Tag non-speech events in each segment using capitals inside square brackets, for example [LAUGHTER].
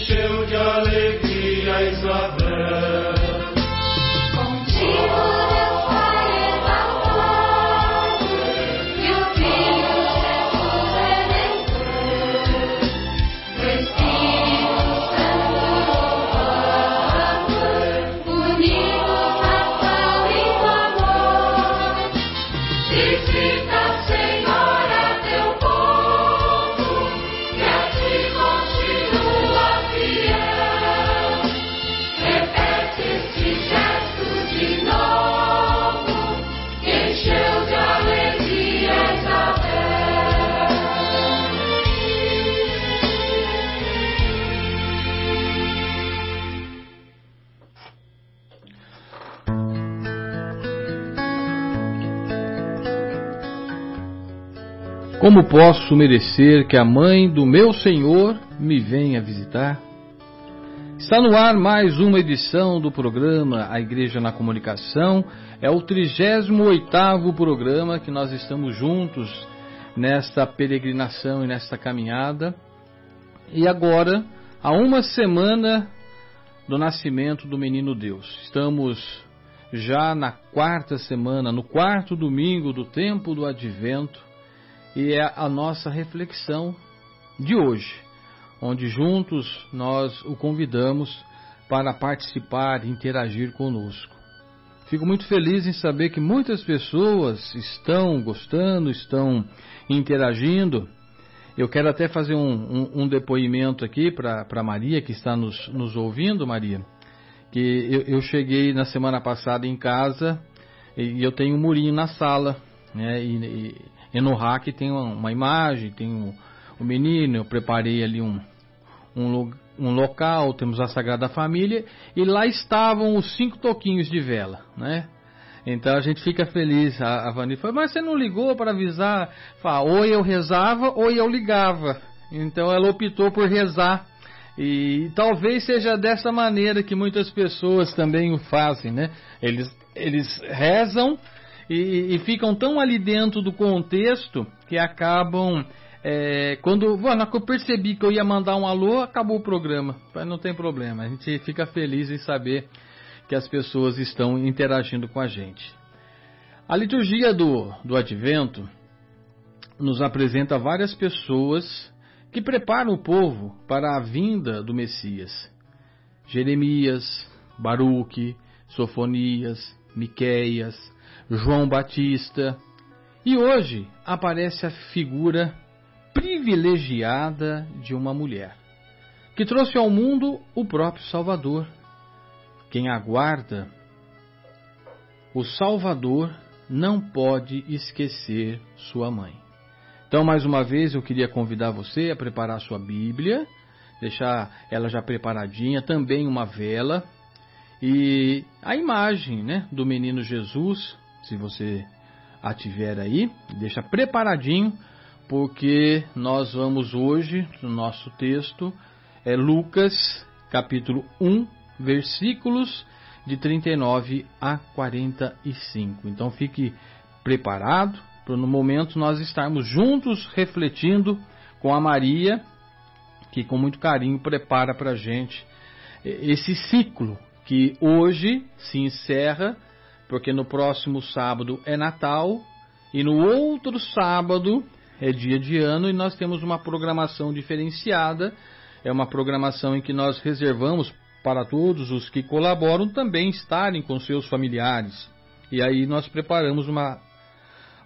encheu de alegria Isabel. Como posso merecer que a mãe do meu Senhor me venha visitar? Está no ar mais uma edição do programa A Igreja na Comunicação. É o 38º programa que nós estamos juntos nesta peregrinação e nesta caminhada. E agora, há uma semana do nascimento do menino Deus. Estamos já na quarta semana, no quarto domingo do tempo do advento e é a nossa reflexão de hoje, onde juntos nós o convidamos para participar e interagir conosco. Fico muito feliz em saber que muitas pessoas estão gostando, estão interagindo. Eu quero até fazer um, um, um depoimento aqui para Maria, que está nos, nos ouvindo, Maria. Que eu, eu, cheguei na semana passada em casa e, eu tenho um murinho na sala. Né, e, e e no hack tem uma, uma imagem, tem o, o, menino, eu preparei ali um, um, um, local, temos a Sagrada Família, e lá estavam os cinco toquinhos de vela, né? Então a gente fica feliz. A, a Vani falou, mas você não ligou para avisar? Fala, ou eu rezava ou eu ligava. Então ela optou por rezar. E talvez seja dessa maneira que muitas pessoas também o fazem, né? Eles, eles rezam e, e ficam tão ali dentro do contexto que acabam é, quando bueno, eu percebi que eu ia mandar um alô, acabou o programa. Mas não tem problema, a gente fica feliz em saber que as pessoas estão interagindo com a gente. A liturgia do, do Advento nos apresenta várias pessoas que preparam o povo para a vinda do Messias. Jeremias, Baruque, Sofonias, Miqueias, João Batista. E hoje aparece a figura privilegiada de uma mulher, que trouxe ao mundo o próprio Salvador. Quem aguarda o Salvador não pode esquecer sua mãe. Então, mais uma vez, eu queria convidar você a preparar sua Bíblia, deixar ela já preparadinha, também uma vela e a imagem né, do menino Jesus se você a tiver aí, deixa preparadinho, porque nós vamos hoje, no nosso texto, é Lucas, capítulo 1, versículos de 39 a 45. Então fique preparado para no momento nós estarmos juntos refletindo com a Maria, que com muito carinho prepara para a gente esse ciclo que hoje se encerra porque no próximo sábado é Natal e no outro sábado é dia de ano e nós temos uma programação diferenciada. É uma programação em que nós reservamos para todos os que colaboram também estarem com seus familiares. E aí nós preparamos uma,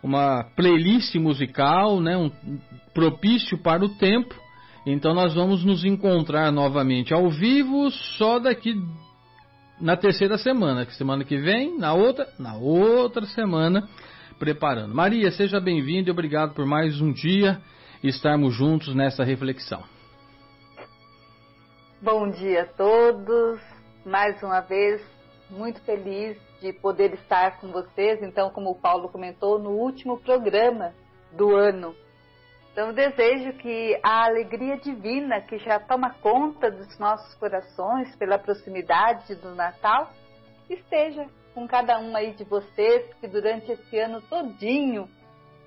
uma playlist musical, né, um, propício para o tempo. Então nós vamos nos encontrar novamente ao vivo só daqui na terceira semana, que semana que vem, na outra, na outra semana, preparando. Maria, seja bem-vinda e obrigado por mais um dia estarmos juntos nessa reflexão. Bom dia a todos. Mais uma vez, muito feliz de poder estar com vocês. Então, como o Paulo comentou, no último programa do ano. Então, desejo que a alegria divina que já toma conta dos nossos corações pela proximidade do Natal esteja com cada um aí de vocês que durante esse ano todinho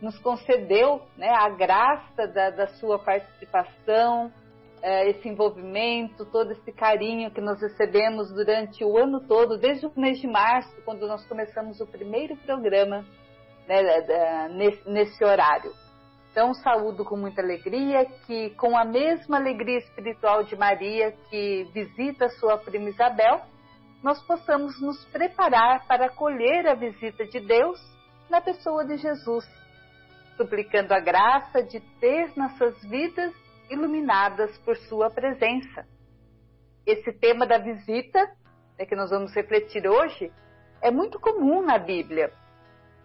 nos concedeu né, a graça da, da sua participação, é, esse envolvimento, todo esse carinho que nós recebemos durante o ano todo, desde o mês de março, quando nós começamos o primeiro programa né, nesse, nesse horário. Então, saúdo com muita alegria que, com a mesma alegria espiritual de Maria, que visita sua prima Isabel, nós possamos nos preparar para acolher a visita de Deus na pessoa de Jesus, suplicando a graça de ter nossas vidas iluminadas por Sua presença. Esse tema da visita, né, que nós vamos refletir hoje, é muito comum na Bíblia.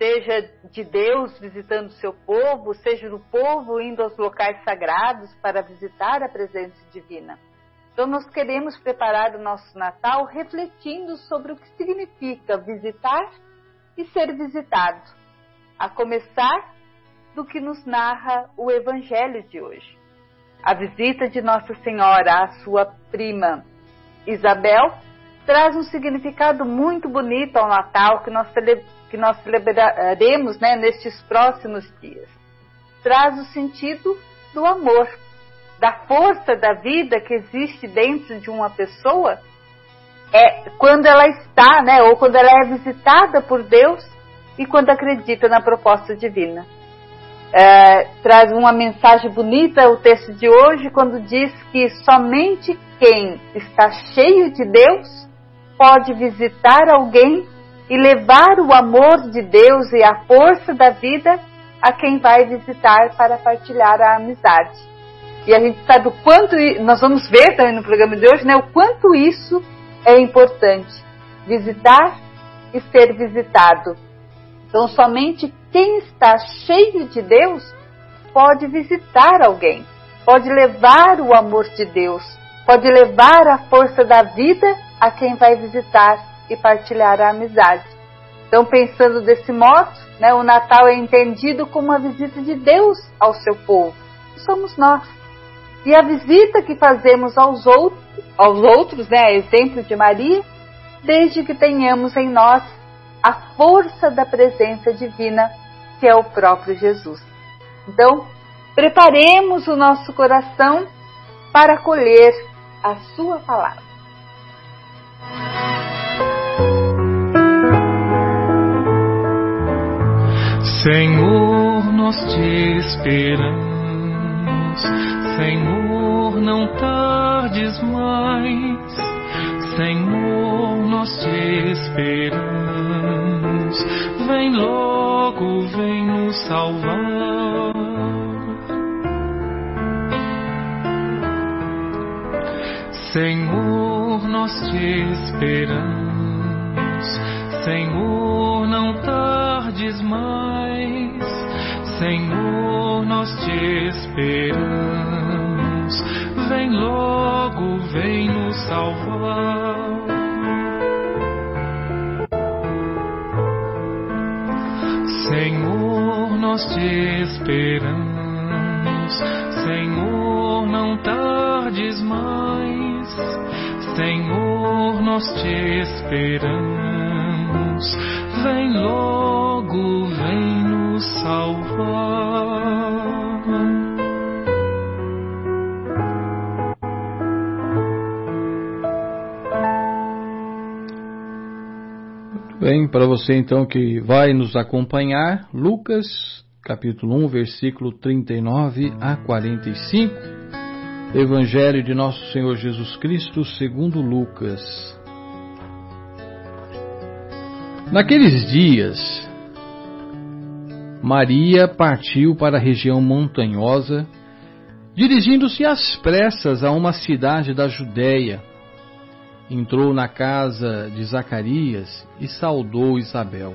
Seja de Deus visitando seu povo, seja do povo indo aos locais sagrados para visitar a presença divina. Então, nós queremos preparar o nosso Natal refletindo sobre o que significa visitar e ser visitado, a começar do que nos narra o Evangelho de hoje. A visita de Nossa Senhora à sua prima Isabel traz um significado muito bonito ao Natal que nós, que nós celebraremos né, nestes próximos dias. Traz o sentido do amor, da força da vida que existe dentro de uma pessoa é quando ela está, né, ou quando ela é visitada por Deus e quando acredita na proposta divina é, traz uma mensagem bonita o texto de hoje, quando diz que somente quem está cheio de Deus pode visitar alguém e levar o amor de Deus e a força da vida a quem vai visitar para partilhar a amizade. E a gente sabe o quanto, nós vamos ver também no programa de hoje, né, o quanto isso é importante. Visitar e ser visitado. Então, somente quem está cheio de Deus pode visitar alguém, pode levar o amor de Deus, pode levar a força da vida a quem vai visitar e partilhar a amizade. Então, pensando desse modo, né, o Natal é entendido como uma visita de Deus ao seu povo, somos nós. E a visita que fazemos aos outros, aos outros, né, exemplo de Maria, desde que tenhamos em nós a força da presença divina, que é o próprio Jesus. Então, preparemos o nosso coração para acolher a Sua palavra. Senhor, nós te esperamos. Senhor, não tardes mais. Senhor, nós te esperamos. Vem logo, vem nos salvar. Senhor, nós te esperamos. Senhor, não tardes mais. Senhor, nós te esperamos. Vem logo, vem nos salvar. Senhor, nós te esperamos. Senhor, não tardes mais. Senhor, nós te esperamos. Vem logo, vem nos salvar. Bem, para você então que vai nos acompanhar, Lucas, capítulo 1, versículo 39 a 45. Evangelho de Nosso Senhor Jesus Cristo, segundo Lucas. Naqueles dias, Maria partiu para a região montanhosa, dirigindo-se às pressas a uma cidade da Judéia entrou na casa de Zacarias e saudou Isabel.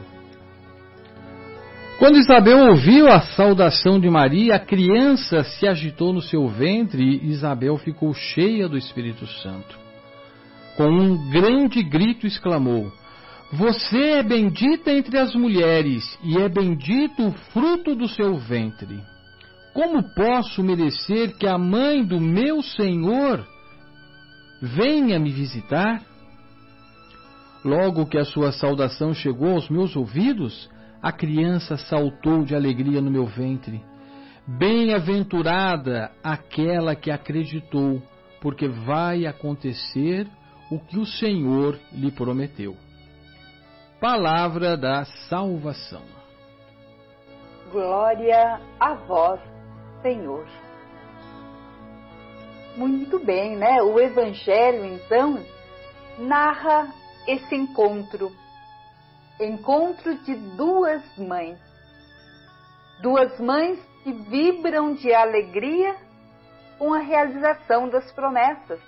Quando Isabel ouviu a saudação de Maria, a criança se agitou no seu ventre e Isabel ficou cheia do Espírito Santo. Com um grande grito exclamou: Você é bendita entre as mulheres e é bendito o fruto do seu ventre. Como posso merecer que a mãe do meu Senhor venha me visitar? Logo que a sua saudação chegou aos meus ouvidos, a criança saltou de alegria no meu ventre. Bem-aventurada aquela que acreditou, porque vai acontecer o que o Senhor lhe prometeu. Palavra da salvação. Glória a vós, Senhor. Muito bem, né? O Evangelho, então, narra esse encontro encontro de duas mães. Duas mães que vibram de alegria com a realização das promessas.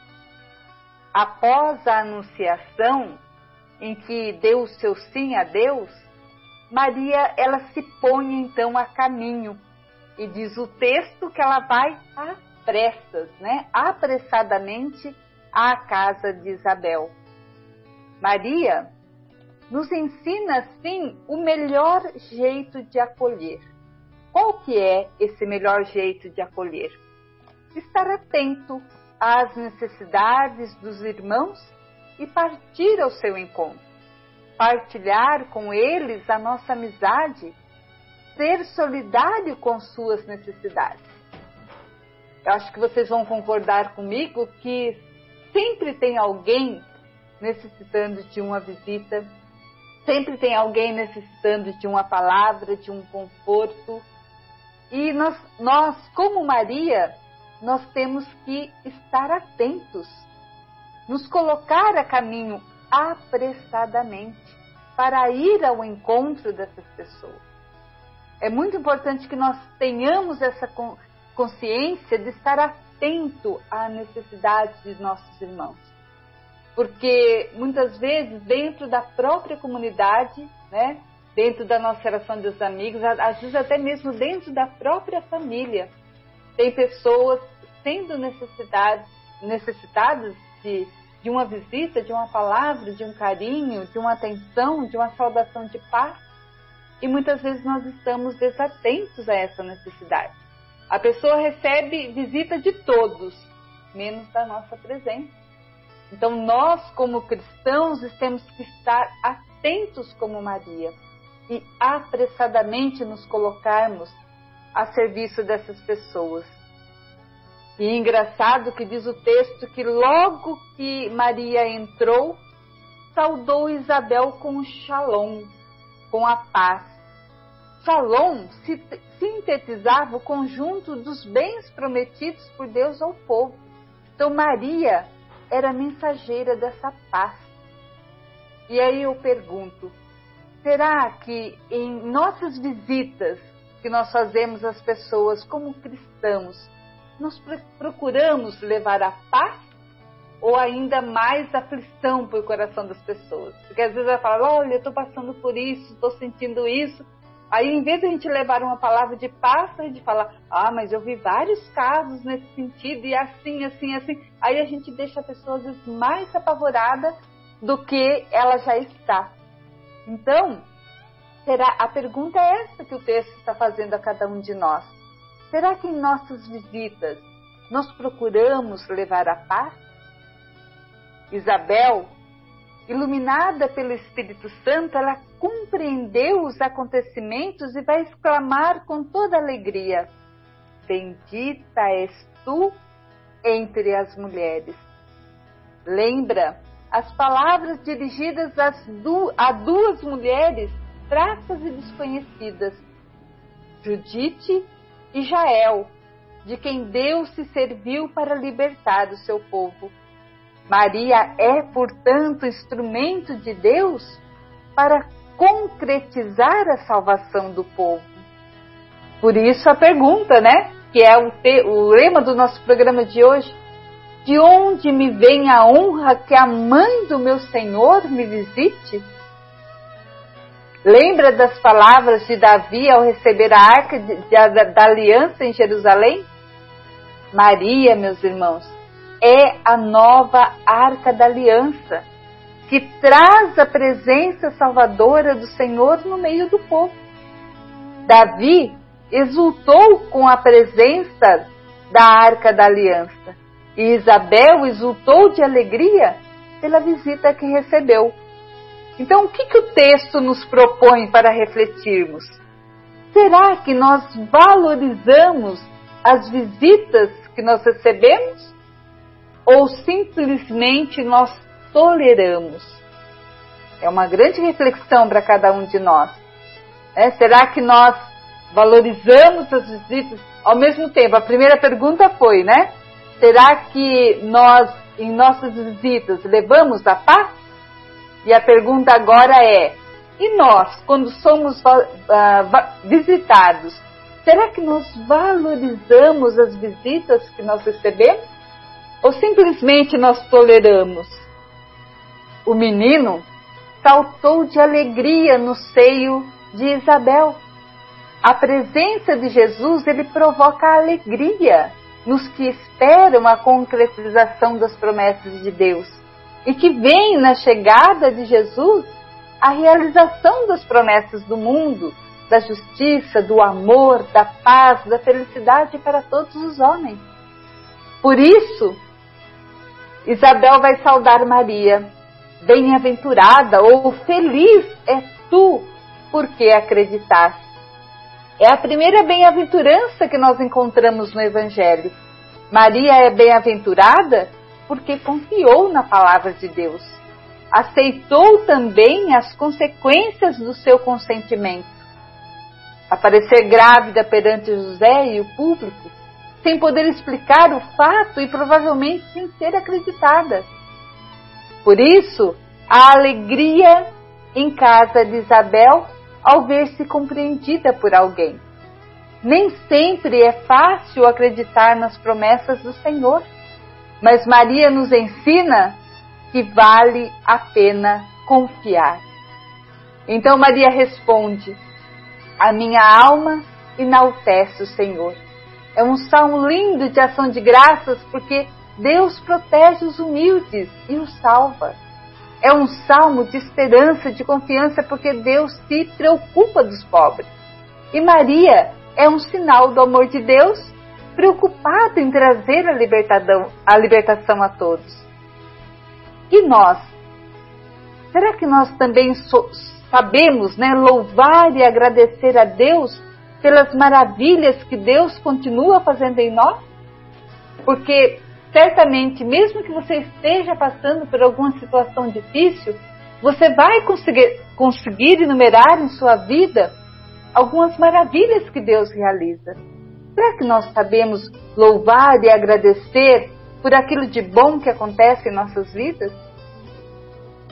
Após a anunciação, em que deu o seu sim a Deus, Maria ela se põe então a caminho e diz o texto que ela vai a pressas, né, apressadamente à casa de Isabel. Maria nos ensina assim o melhor jeito de acolher. Qual que é esse melhor jeito de acolher? Estar atento às necessidades dos irmãos e partir ao seu encontro. Partilhar com eles a nossa amizade, ser solidário com suas necessidades. Eu acho que vocês vão concordar comigo que sempre tem alguém necessitando de uma visita, sempre tem alguém necessitando de uma palavra, de um conforto. E nós, nós como Maria, nós temos que estar atentos, nos colocar a caminho apressadamente para ir ao encontro dessas pessoas. É muito importante que nós tenhamos essa consciência de estar atento à necessidade de nossos irmãos. Porque muitas vezes, dentro da própria comunidade, né, dentro da nossa relação dos amigos, às vezes até mesmo dentro da própria família, tem pessoas sendo necessitadas, necessitadas de, de uma visita, de uma palavra, de um carinho, de uma atenção, de uma saudação de paz. E muitas vezes nós estamos desatentos a essa necessidade. A pessoa recebe visita de todos, menos da nossa presença. Então nós, como cristãos, temos que estar atentos como Maria e apressadamente nos colocarmos a serviço dessas pessoas. E engraçado que diz o texto que logo que Maria entrou, saudou Isabel com shalom, com a paz. Shalom sintetizava o conjunto dos bens prometidos por Deus ao povo. Então Maria era mensageira dessa paz. E aí eu pergunto: será que em nossas visitas que nós fazemos às pessoas como cristãos, nós procuramos levar a paz ou ainda mais aflição para o coração das pessoas? Porque às vezes ela fala: olha, eu estou passando por isso, estou sentindo isso. Aí, em vez de a gente levar uma palavra de paz, a gente fala, ah, mas eu vi vários casos nesse sentido, e assim, assim, assim. Aí a gente deixa a pessoa, às vezes, mais apavorada do que ela já está. Então, será a pergunta é essa que o texto está fazendo a cada um de nós. Será que em nossas visitas nós procuramos levar a paz? Isabel iluminada pelo Espírito Santo, ela compreendeu os acontecimentos e vai exclamar com toda alegria: Bendita és tu entre as mulheres. Lembra as palavras dirigidas du a duas mulheres fracas e desconhecidas, Judite e Jael, de quem Deus se serviu para libertar o seu povo. Maria é, portanto, instrumento de Deus para concretizar a salvação do povo. Por isso a pergunta, né? Que é o, te, o lema do nosso programa de hoje. De onde me vem a honra que a mãe do meu Senhor me visite? Lembra das palavras de Davi ao receber a arca de, de, da, da aliança em Jerusalém? Maria, meus irmãos, é a nova arca da aliança, que traz a presença salvadora do Senhor no meio do povo. Davi exultou com a presença da arca da aliança, e Isabel exultou de alegria pela visita que recebeu. Então, o que, que o texto nos propõe para refletirmos? Será que nós valorizamos as visitas que nós recebemos? Ou simplesmente nós toleramos? É uma grande reflexão para cada um de nós. É, será que nós valorizamos as visitas? Ao mesmo tempo, a primeira pergunta foi, né? Será que nós, em nossas visitas, levamos a paz? E a pergunta agora é: e nós, quando somos uh, visitados, será que nós valorizamos as visitas que nós recebemos? Ou simplesmente nós toleramos? O menino saltou de alegria no seio de Isabel. A presença de Jesus ele provoca alegria nos que esperam a concretização das promessas de Deus e que veem na chegada de Jesus a realização das promessas do mundo, da justiça, do amor, da paz, da felicidade para todos os homens. Por isso, Isabel vai saudar Maria. Bem-aventurada ou feliz é tu, porque acreditaste. É a primeira bem-aventurança que nós encontramos no Evangelho. Maria é bem-aventurada porque confiou na palavra de Deus aceitou também as consequências do seu consentimento. Aparecer grávida perante José e o público, sem poder explicar o fato e provavelmente sem ser acreditada. Por isso, a alegria em casa de Isabel ao ver-se compreendida por alguém. Nem sempre é fácil acreditar nas promessas do Senhor, mas Maria nos ensina que vale a pena confiar. Então Maria responde: A minha alma enaltece o Senhor. É um salmo lindo de ação de graças porque Deus protege os humildes e os salva. É um salmo de esperança, de confiança, porque Deus se preocupa dos pobres. E Maria é um sinal do amor de Deus, preocupado em trazer a, a libertação a todos. E nós? Será que nós também so sabemos né, louvar e agradecer a Deus pelas maravilhas que Deus continua fazendo em nós? Porque certamente, mesmo que você esteja passando por alguma situação difícil, você vai conseguir, conseguir enumerar em sua vida algumas maravilhas que Deus realiza. Será que nós sabemos louvar e agradecer por aquilo de bom que acontece em nossas vidas?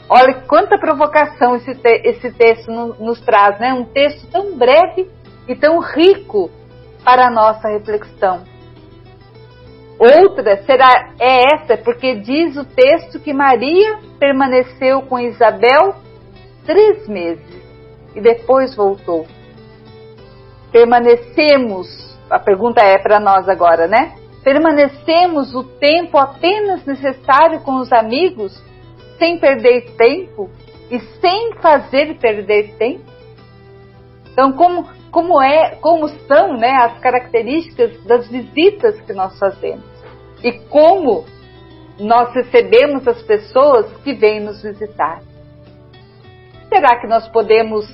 Olha quanta provocação esse, te esse texto no, nos traz, né? Um texto tão breve e tão rico para a nossa reflexão. Outra será é essa, porque diz o texto que Maria permaneceu com Isabel três meses e depois voltou. Permanecemos, a pergunta é para nós agora, né? Permanecemos o tempo apenas necessário com os amigos, sem perder tempo e sem fazer perder tempo? Então, como, como, é, como são né, as características das visitas que nós fazemos? E como nós recebemos as pessoas que vêm nos visitar? Será que nós podemos,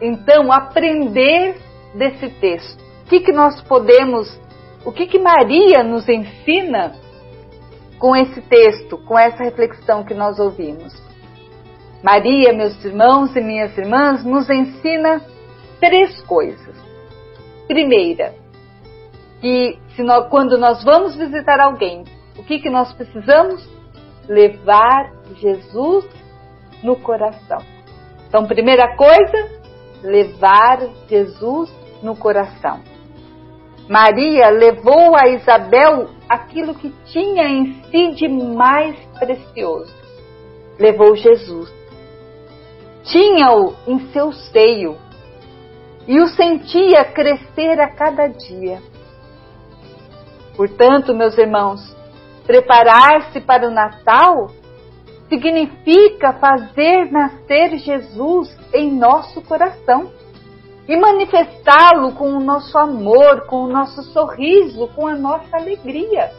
então, aprender desse texto? Que, que nós podemos o que, que Maria nos ensina com esse texto, com essa reflexão que nós ouvimos? Maria, meus irmãos e minhas irmãs, nos ensina três coisas. Primeira, que nós, quando nós vamos visitar alguém, o que, que nós precisamos? Levar Jesus no coração. Então, primeira coisa, levar Jesus no coração. Maria levou a Isabel aquilo que tinha em si de mais precioso. Levou Jesus. Tinha-o em seu seio e o sentia crescer a cada dia. Portanto, meus irmãos, preparar-se para o Natal significa fazer nascer Jesus em nosso coração e manifestá-lo com o nosso amor, com o nosso sorriso, com a nossa alegria.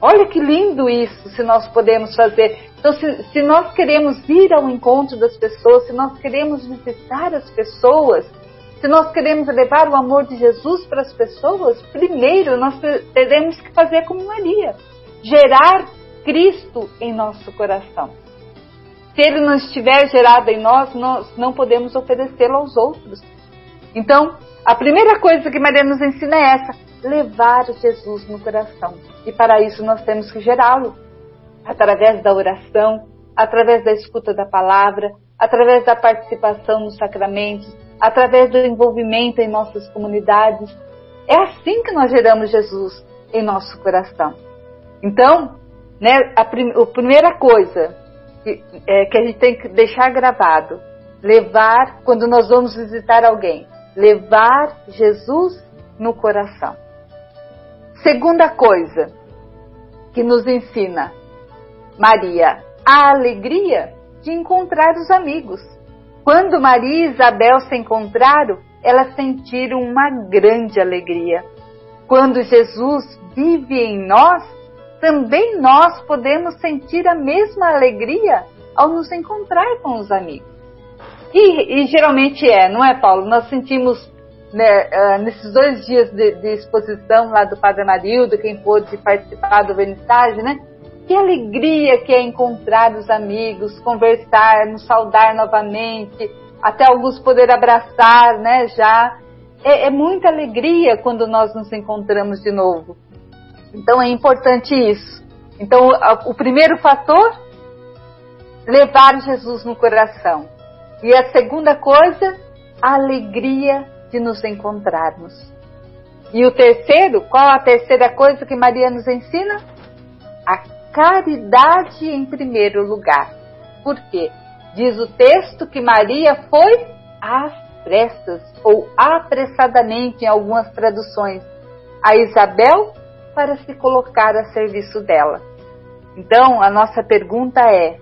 Olha que lindo isso, se nós podemos fazer. Então, se, se nós queremos ir ao encontro das pessoas, se nós queremos visitar as pessoas, se nós queremos levar o amor de Jesus para as pessoas, primeiro nós teremos que fazer como Maria, gerar Cristo em nosso coração. Se ele não estiver gerado em nós, nós não podemos oferecê-lo aos outros. Então, a primeira coisa que Maria nos ensina é essa: levar Jesus no coração. E para isso nós temos que gerá-lo através da oração, através da escuta da palavra, através da participação nos sacramentos, através do envolvimento em nossas comunidades. É assim que nós geramos Jesus em nosso coração. Então, né, a, prim a primeira coisa é, que a gente tem que deixar gravado, levar, quando nós vamos visitar alguém, levar Jesus no coração. Segunda coisa que nos ensina Maria, a alegria de encontrar os amigos. Quando Maria e Isabel se encontraram, elas sentiram uma grande alegria. Quando Jesus vive em nós, também nós podemos sentir a mesma alegria ao nos encontrar com os amigos. E, e geralmente é, não é, Paulo? Nós sentimos né, uh, nesses dois dias de, de, exposição lá do Padre Amarildo, quem pôde participar do vernissage, né? Que alegria que é encontrar os amigos, conversar, nos saudar novamente, até alguns poder abraçar, né? Já é, é muita alegria quando nós nos encontramos de novo. Então é importante isso. Então o primeiro fator, levar Jesus no coração. E a segunda coisa, a alegria de nos encontrarmos. E o terceiro, qual a terceira coisa que Maria nos ensina? A caridade em primeiro lugar. Por quê? Diz o texto que Maria foi às pressas ou apressadamente em algumas traduções a Isabel para se colocar a serviço dela. Então, a nossa pergunta é: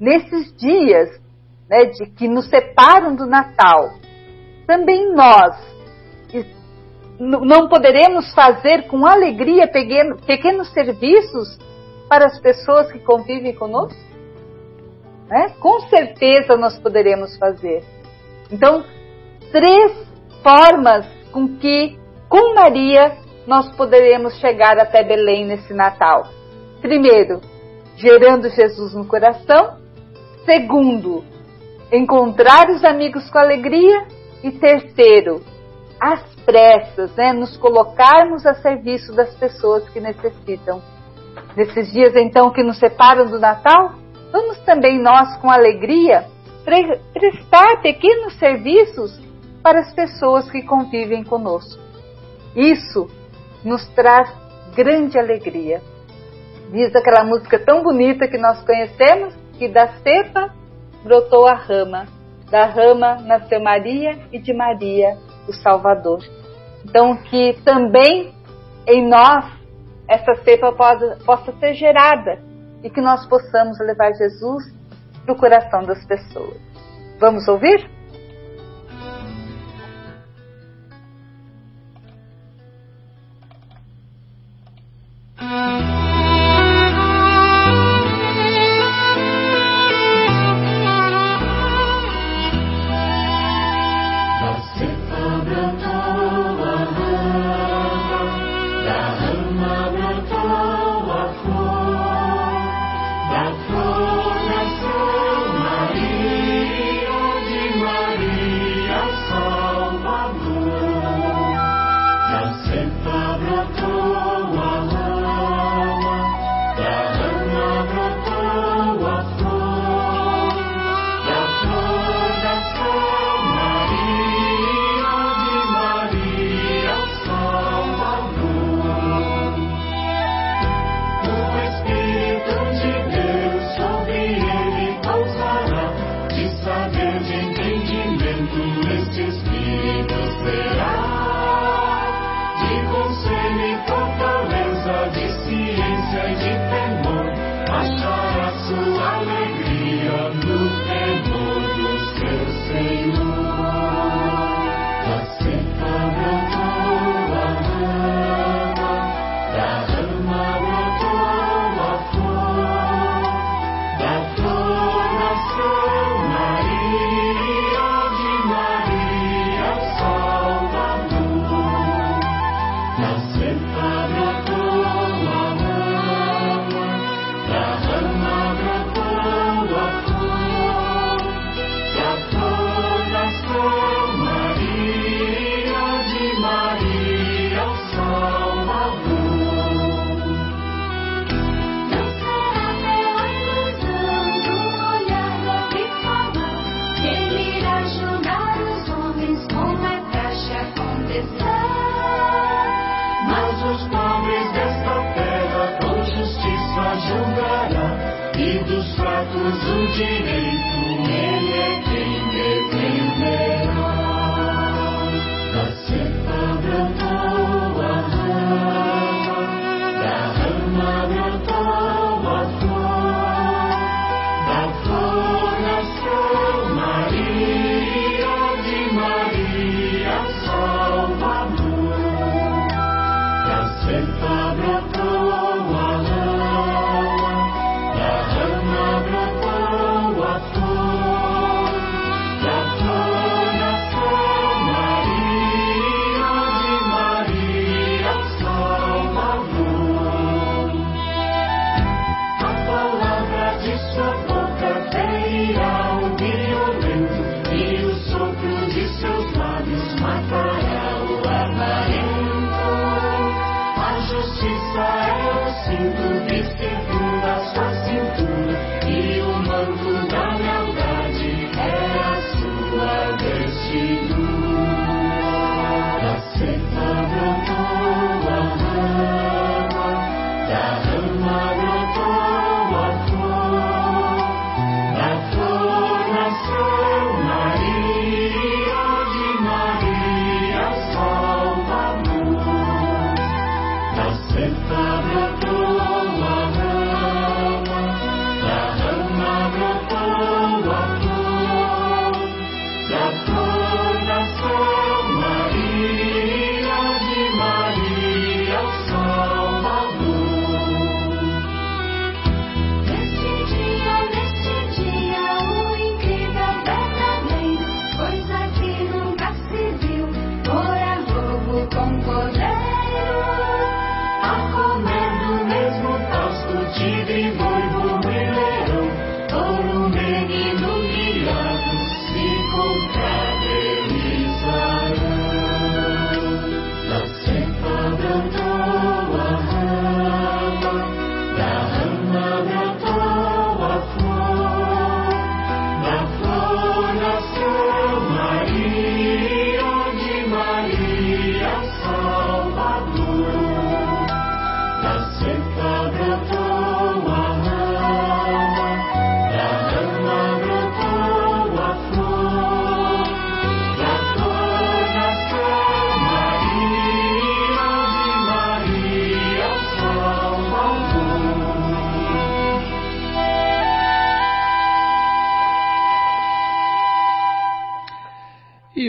nesses dias né, de que nos separam do Natal, também nós não poderemos fazer com alegria pequenos serviços para as pessoas que convivem conosco? Né? Com certeza nós poderemos fazer. Então, três formas com que, com Maria, nós poderemos chegar até Belém nesse Natal. Primeiro, gerando Jesus no coração. Segundo, encontrar os amigos com alegria. E terceiro, às pressas, né, nos colocarmos a serviço das pessoas que necessitam. Nesses dias então que nos separam do Natal, vamos também nós com alegria pre prestar pequenos serviços para as pessoas que convivem conosco. Isso nos traz grande alegria. Diz aquela música tão bonita que nós conhecemos, que da cepa brotou a rama, da rama nasceu Maria e de Maria o Salvador. Então que também em nós essa cepa possa, possa ser gerada e que nós possamos levar Jesus para o coração das pessoas. Vamos ouvir? Música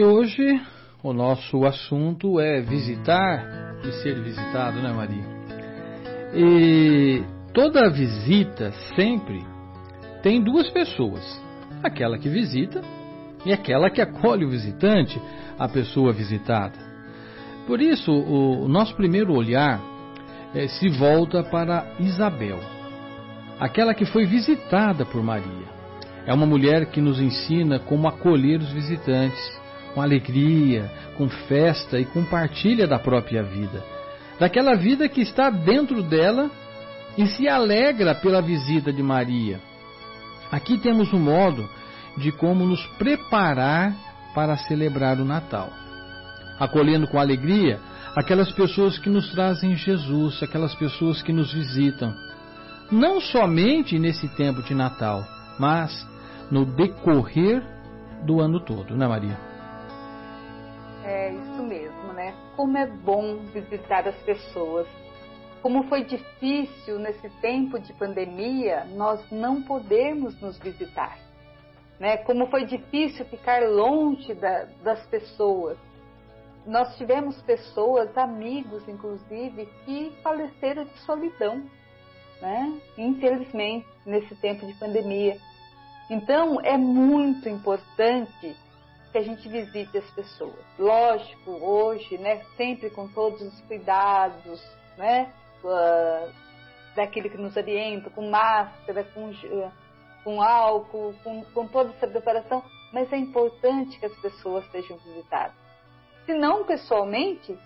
hoje o nosso assunto é visitar e ser visitado, né, Maria? E toda visita sempre tem duas pessoas: aquela que visita e aquela que acolhe o visitante, a pessoa visitada. Por isso, o nosso primeiro olhar eh, se volta para Isabel, aquela que foi visitada por Maria. É uma mulher que nos ensina como acolher os visitantes, com alegria, com festa e com partilha da própria vida. Daquela vida que está dentro dela e se alegra pela visita de Maria. Aqui temos um modo de como nos preparar para celebrar o Natal. Acolhendo com alegria aquelas pessoas que nos trazem Jesus, aquelas pessoas que nos visitam. Não somente nesse tempo de Natal, mas no decorrer do ano todo, né, Maria? É isso mesmo, né? Como é bom visitar as pessoas. Como foi difícil nesse tempo de pandemia nós não podermos nos visitar. Né? Como foi difícil ficar longe da, das pessoas. Nós tivemos pessoas, amigos inclusive, que faleceram de solidão, né? infelizmente, nesse tempo de pandemia. Então, é muito importante que a gente visite as pessoas. Lógico, hoje, né, sempre com todos os cuidados, né, uh, daquele que nos orienta, com máscara, com, com álcool, com, com toda essa preparação, mas é importante que as pessoas sejam visitadas. Se não pessoalmente,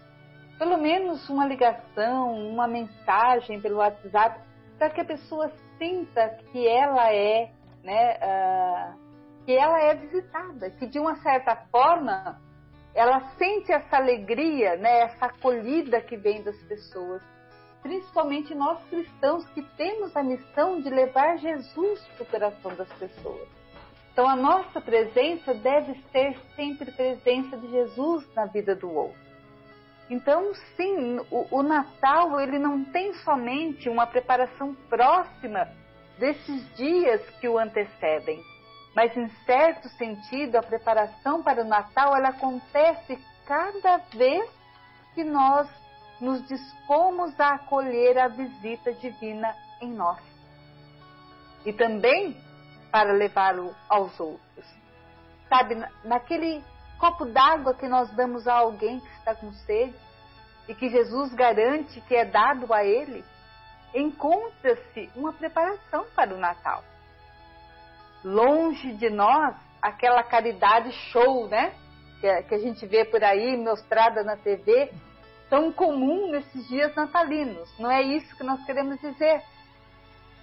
pelo menos uma ligação, uma mensagem pelo WhatsApp, para que a pessoa sinta que ela é, né, uh, que ela é visitada, que de uma certa forma ela sente essa alegria, né, essa acolhida que vem das pessoas. principalmente nós cristãos que temos a missão de levar Jesus para o coração das pessoas. Então a nossa presença deve ser sempre presença de Jesus na vida do outro. Então, sim, o, o, Natal ele não tem somente uma preparação próxima desses dias que o antecedem, mas em certo sentido a preparação para o Natal ela acontece cada vez que nós nos dispomos a acolher a visita divina em nós. E também para levá-lo aos outros. Sabe, naquele copo d'água que nós damos a alguém que está com sede e que Jesus garante que é dado a ele, encontra-se uma preparação para o Natal. Longe de nós aquela caridade show, né? Que a gente vê por aí mostrada na TV, tão comum nesses dias natalinos. Não é isso que nós queremos dizer.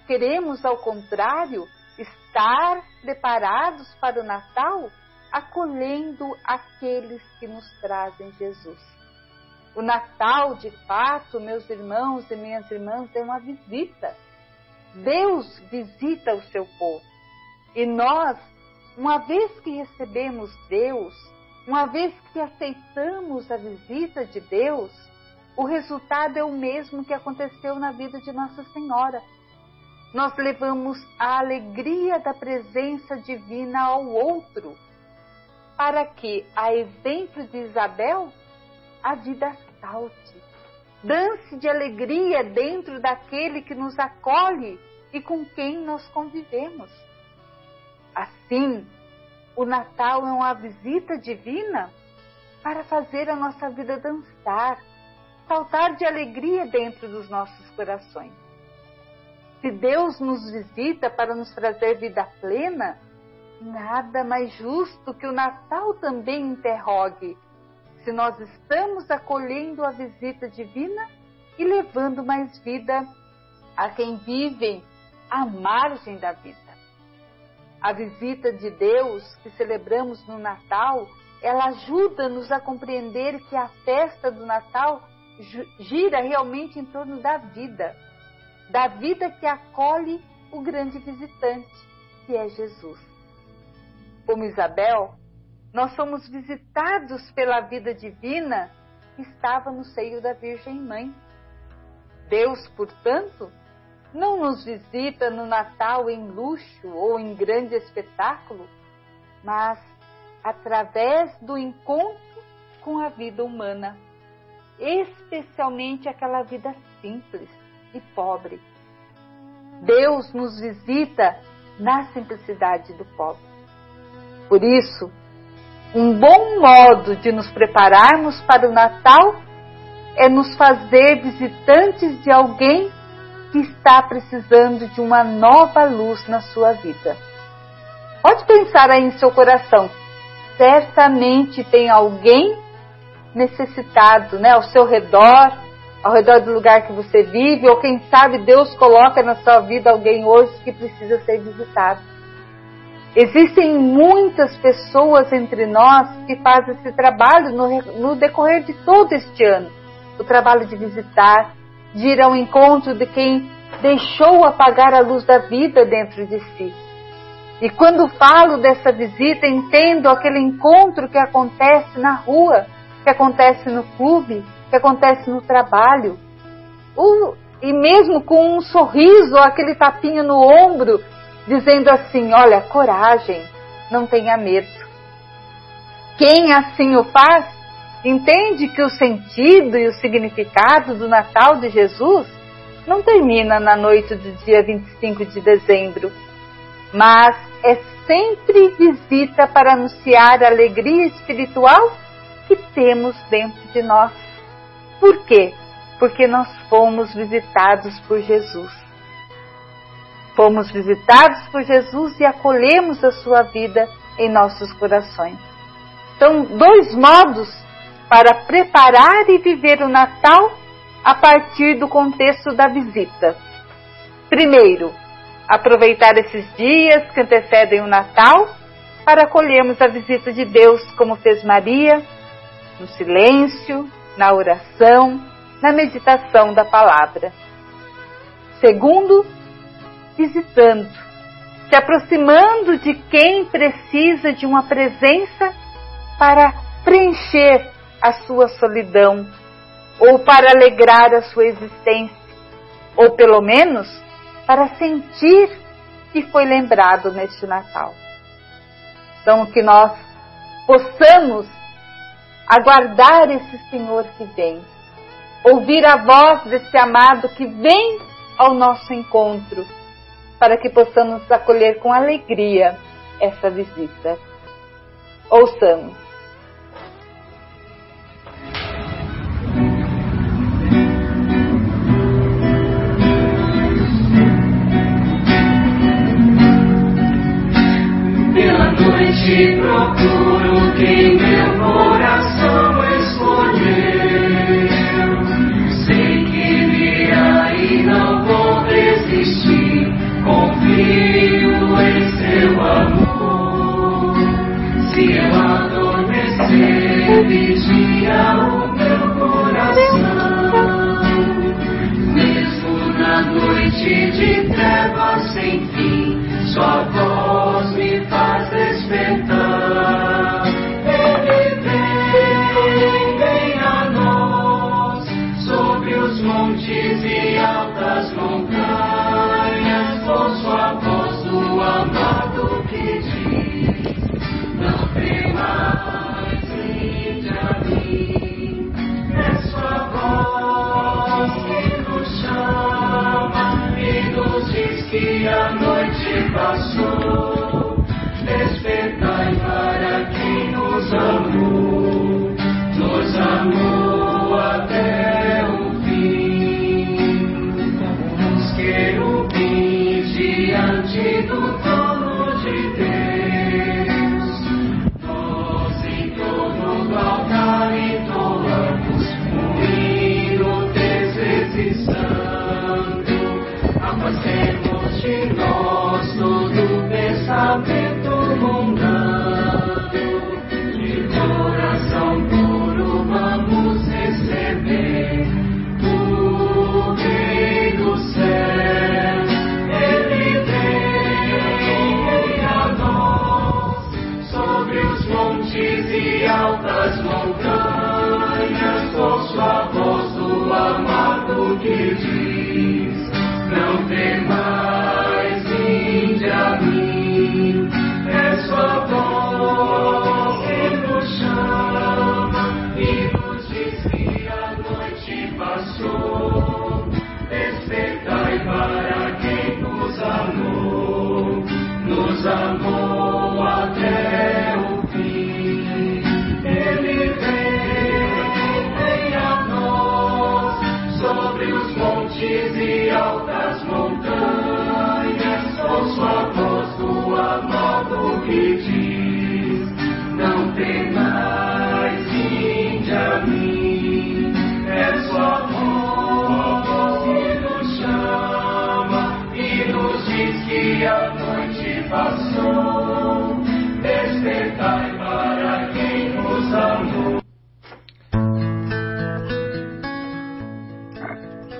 Queremos, ao contrário, estar preparados para o Natal, acolhendo aqueles que nos trazem Jesus. O Natal, de fato, meus irmãos e minhas irmãs, é uma visita. Deus visita o seu povo. E nós, uma vez que recebemos Deus, uma vez que aceitamos a visita de Deus, o resultado é o mesmo que aconteceu na vida de Nossa Senhora nós levamos a alegria da presença divina ao outro, para que, a exemplo de Isabel, a vida salte. Dance de alegria dentro daquele que nos acolhe e com quem nós convivemos. Assim, o Natal é uma visita divina para fazer a nossa vida dançar, saltar de alegria dentro dos nossos corações. Se Deus nos visita para nos trazer vida plena, nada mais justo que o Natal também interrogue se nós estamos acolhendo a visita divina e levando mais vida a quem vive à margem da vida. A visita de Deus que celebramos no Natal, ela ajuda-nos a compreender que a festa do Natal gira realmente em torno da vida da vida que acolhe o grande visitante, que é Jesus. Como Isabel, nós somos visitados pela vida divina que estava no seio da Virgem Mãe. Deus, portanto, não nos visita no Natal em luxo ou em grande espetáculo, mas através do encontro com a vida humana, especialmente aquela vida simples, e pobre. Deus nos visita na simplicidade do pobre. Por isso, um bom modo de nos prepararmos para o Natal é nos fazer visitantes de alguém que está precisando de uma nova luz na sua vida. Pode pensar aí em seu coração. Certamente tem alguém necessitado, né, ao seu redor, ao redor do lugar que você vive, ou quem sabe Deus coloca na sua vida alguém hoje que precisa ser visitado. Existem muitas pessoas entre nós que fazem esse trabalho no, no decorrer de todo este ano. O trabalho de visitar, de ir ao encontro de quem deixou apagar a luz da vida dentro de si. E quando falo dessa visita, entendo aquele encontro que acontece na rua, que acontece no clube, que acontece no trabalho. e mesmo com um sorriso, aquele tapinha no ombro, dizendo assim: Olha, coragem, não tenha medo. Quem assim o faz, entende que o sentido e o significado do Natal de Jesus não termina na noite do dia 25 de dezembro, mas é sempre visita para anunciar a alegria espiritual que temos dentro de nós. Por quê? Porque nós fomos visitados por Jesus. Fomos visitados por Jesus e acolhemos a sua vida em nossos corações. São dois modos para preparar e viver o Natal a partir do contexto da visita. Primeiro, aproveitar esses dias que antecedem o Natal para acolhermos a visita de Deus, como fez Maria, no silêncio, na oração, na meditação da palavra. Segundo, visitando, se aproximando de quem precisa de uma presença para preencher a sua solidão ou para alegrar a sua existência, ou pelo menos para sentir que foi lembrado neste Natal. Então, que nós possamos aguardar esse Senhor que vem, ouvir a voz desse amado que vem ao nosso encontro, para que possamos acolher com alegria essa visita. Ouçamos. Noite procuro quem meu coração escolheu. Sei que virá e não vou desistir. Confio em seu amor. Se eu adormecer, vigia o meu coração. Mesmo na noite de trevas sem fim, sua voz me faz despertar. Ele vem, vem a nós, sobre os montes e altas montanhas,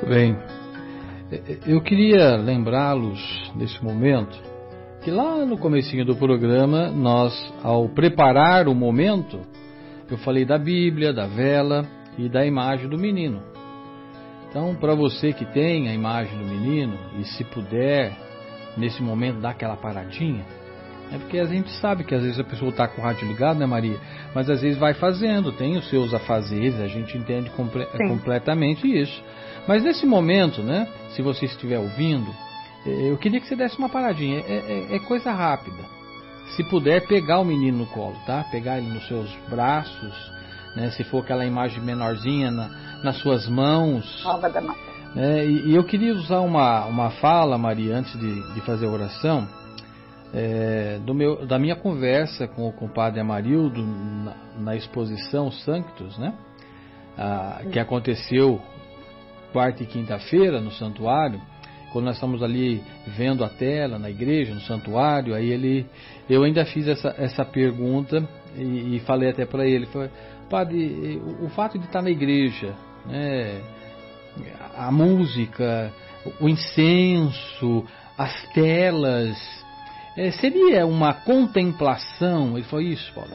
Bem, eu queria lembrá-los nesse momento que lá no comecinho do programa, nós, ao preparar o momento, eu falei da Bíblia, da vela e da imagem do menino. Então, para você que tem a imagem do menino e se puder nesse momento dar aquela paradinha, é porque a gente sabe que às vezes a pessoa está com o rádio ligado, né, Maria? Mas às vezes vai fazendo, tem os seus afazeres, a gente entende comple Sim. completamente isso. Mas nesse momento, né, se você estiver ouvindo, eh, eu queria que você desse uma paradinha. É, é- é coisa rápida. Se puder, pegar o menino no colo, tá? Pegar ele nos seus braços, né? Se for aquela imagem menorzinha na- nas suas mãos. Alva da mata. né? E, e eu queria usar uma, uma fala, Maria, antes de, de fazer a oração, é, do meu, da minha conversa com o compadre Amarildo na, na exposição Sanctus, né? Ah, que aconteceu quarta e quinta-feira no santuário, quando nós estamos ali vendo a tela na igreja, no santuário, aí ele, eu ainda fiz essa, essa pergunta e, e falei até para ele, falei, padre, o, o fato de estar na igreja, né, a música, o incenso, as telas. É, seria uma contemplação, ele falou isso, Paulo,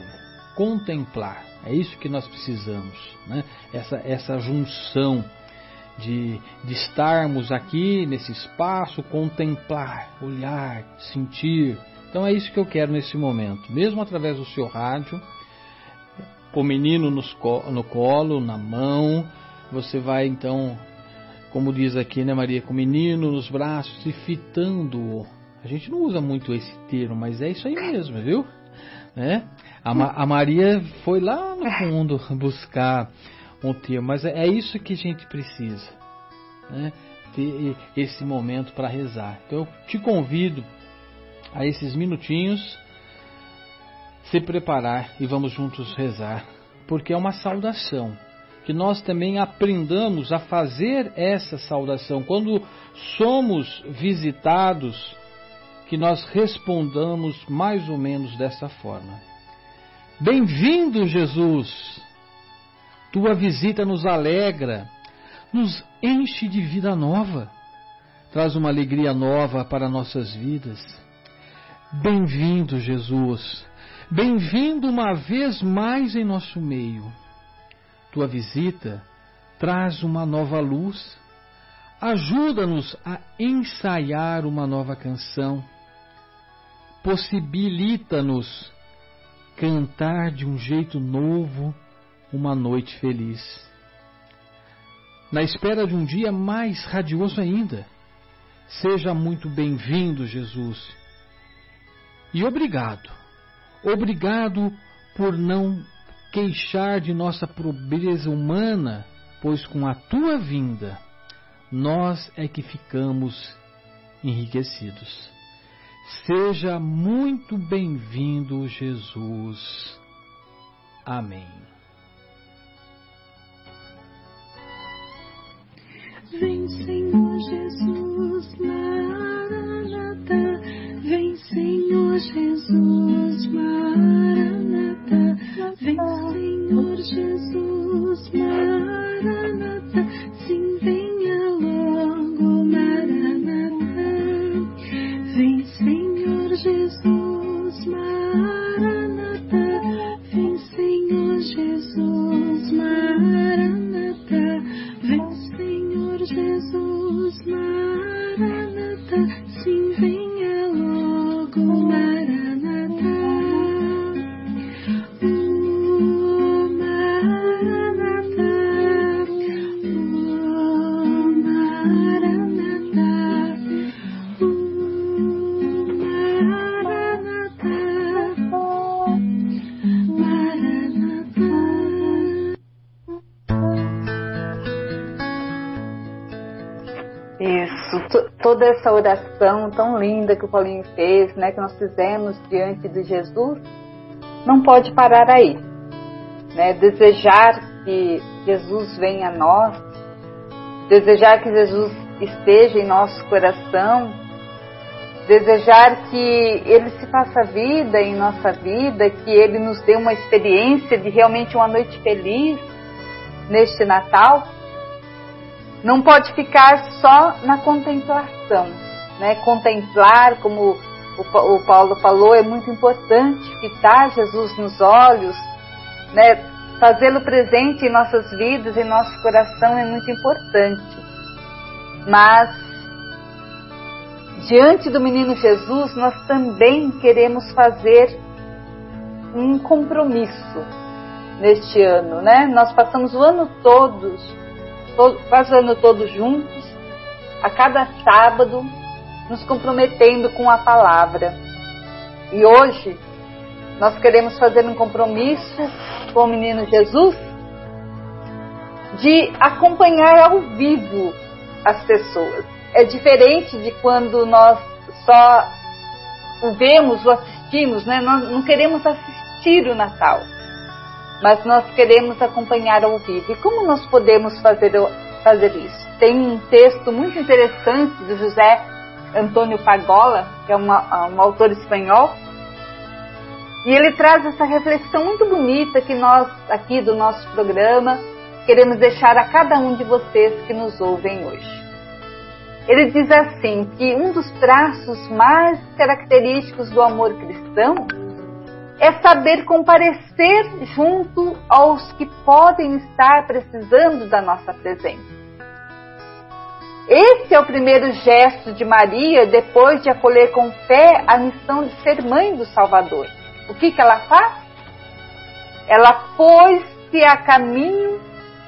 contemplar. É isso que nós precisamos, né? essa, essa junção de, de estarmos aqui nesse espaço, contemplar, olhar, sentir. Então é isso que eu quero nesse momento, mesmo através do seu rádio, com o menino nos, no colo, na mão, você vai então, como diz aqui, né, Maria, com o menino nos braços e fitando. A gente não usa muito esse termo, mas é isso aí mesmo, viu? Né? A, Ma a Maria foi lá no fundo [LAUGHS] buscar um termo, mas é, é isso que a gente precisa, né? ter esse momento para rezar. Então eu te convido a esses minutinhos se preparar e vamos juntos rezar, porque é uma saudação. Que nós também aprendamos a fazer essa saudação. Quando somos visitados, que nós respondamos mais ou menos dessa forma. Bem-vindo, Jesus! Tua visita nos alegra, nos enche de vida nova, traz uma alegria nova para nossas vidas. Bem-vindo, Jesus! Bem-vindo uma vez mais em nosso meio. Tua visita traz uma nova luz, ajuda-nos a ensaiar uma nova canção, possibilita-nos cantar de um jeito novo uma noite feliz. Na espera de um dia mais radioso ainda. Seja muito bem-vindo, Jesus. E obrigado Obrigado por não queixar de nossa pobreza humana, pois com a tua vinda nós é que ficamos enriquecidos. Seja muito bem-vindo, Jesus. Amém. Vem, Senhor Jesus, Maranata. Vem, Senhor Jesus, Maranata. Vem, Senhor Jesus, Maranata. Toda essa oração tão linda que o Paulinho fez, né, que nós fizemos diante de Jesus, não pode parar aí. Né? Desejar que Jesus venha a nós, desejar que Jesus esteja em nosso coração, desejar que Ele se faça vida em nossa vida, que Ele nos dê uma experiência de realmente uma noite feliz neste Natal não pode ficar só na contemplação. Né? Contemplar, como o, Pa- o Paulo falou, é muito importante fitar Jesus nos olhos, né? fazê-lo presente em nossas vidas, em nosso coração é muito importante. Mas, diante do menino Jesus, nós também queremos fazer um compromisso neste ano, né? Nós passamos o ano todo quase o ano todo juntos, a cada sábado, nos comprometendo com a palavra. E hoje, nós queremos fazer um compromisso com o menino Jesus de acompanhar ao vivo as pessoas. É diferente de quando nós só o vemos, o assistimos, né? Nós não queremos assistir o Natal mas nós queremos acompanhar ao vivo. E como nós podemos fazer, fazer isso? Tem um texto muito interessante do José Antônio Pagola, que é uma, um autor espanhol, e ele traz essa reflexão muito bonita que nós, aqui do nosso programa, queremos deixar a cada um de vocês que nos ouvem hoje. Ele diz assim que um dos traços mais característicos do amor cristão é saber comparecer junto aos que podem estar precisando da nossa presença. Esse é o primeiro gesto de Maria depois de acolher com fé a missão de ser mãe do Salvador. O que, que ela faz? Ela pôs-se a caminho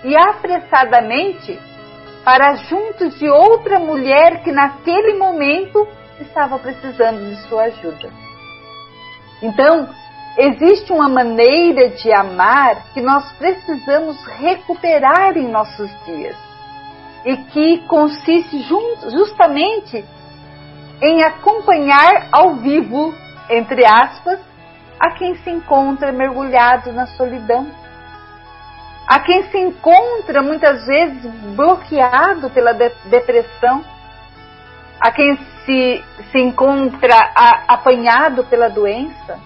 e apressadamente para junto de outra mulher que naquele momento estava precisando de sua ajuda. Então, existe uma maneira de amar que nós precisamos recuperar em nossos dias. E que consiste justamente em acompanhar ao vivo, entre aspas, a quem se encontra mergulhado na solidão, a quem se encontra muitas vezes bloqueado pela de depressão, a quem se, se encontra apanhado pela doença,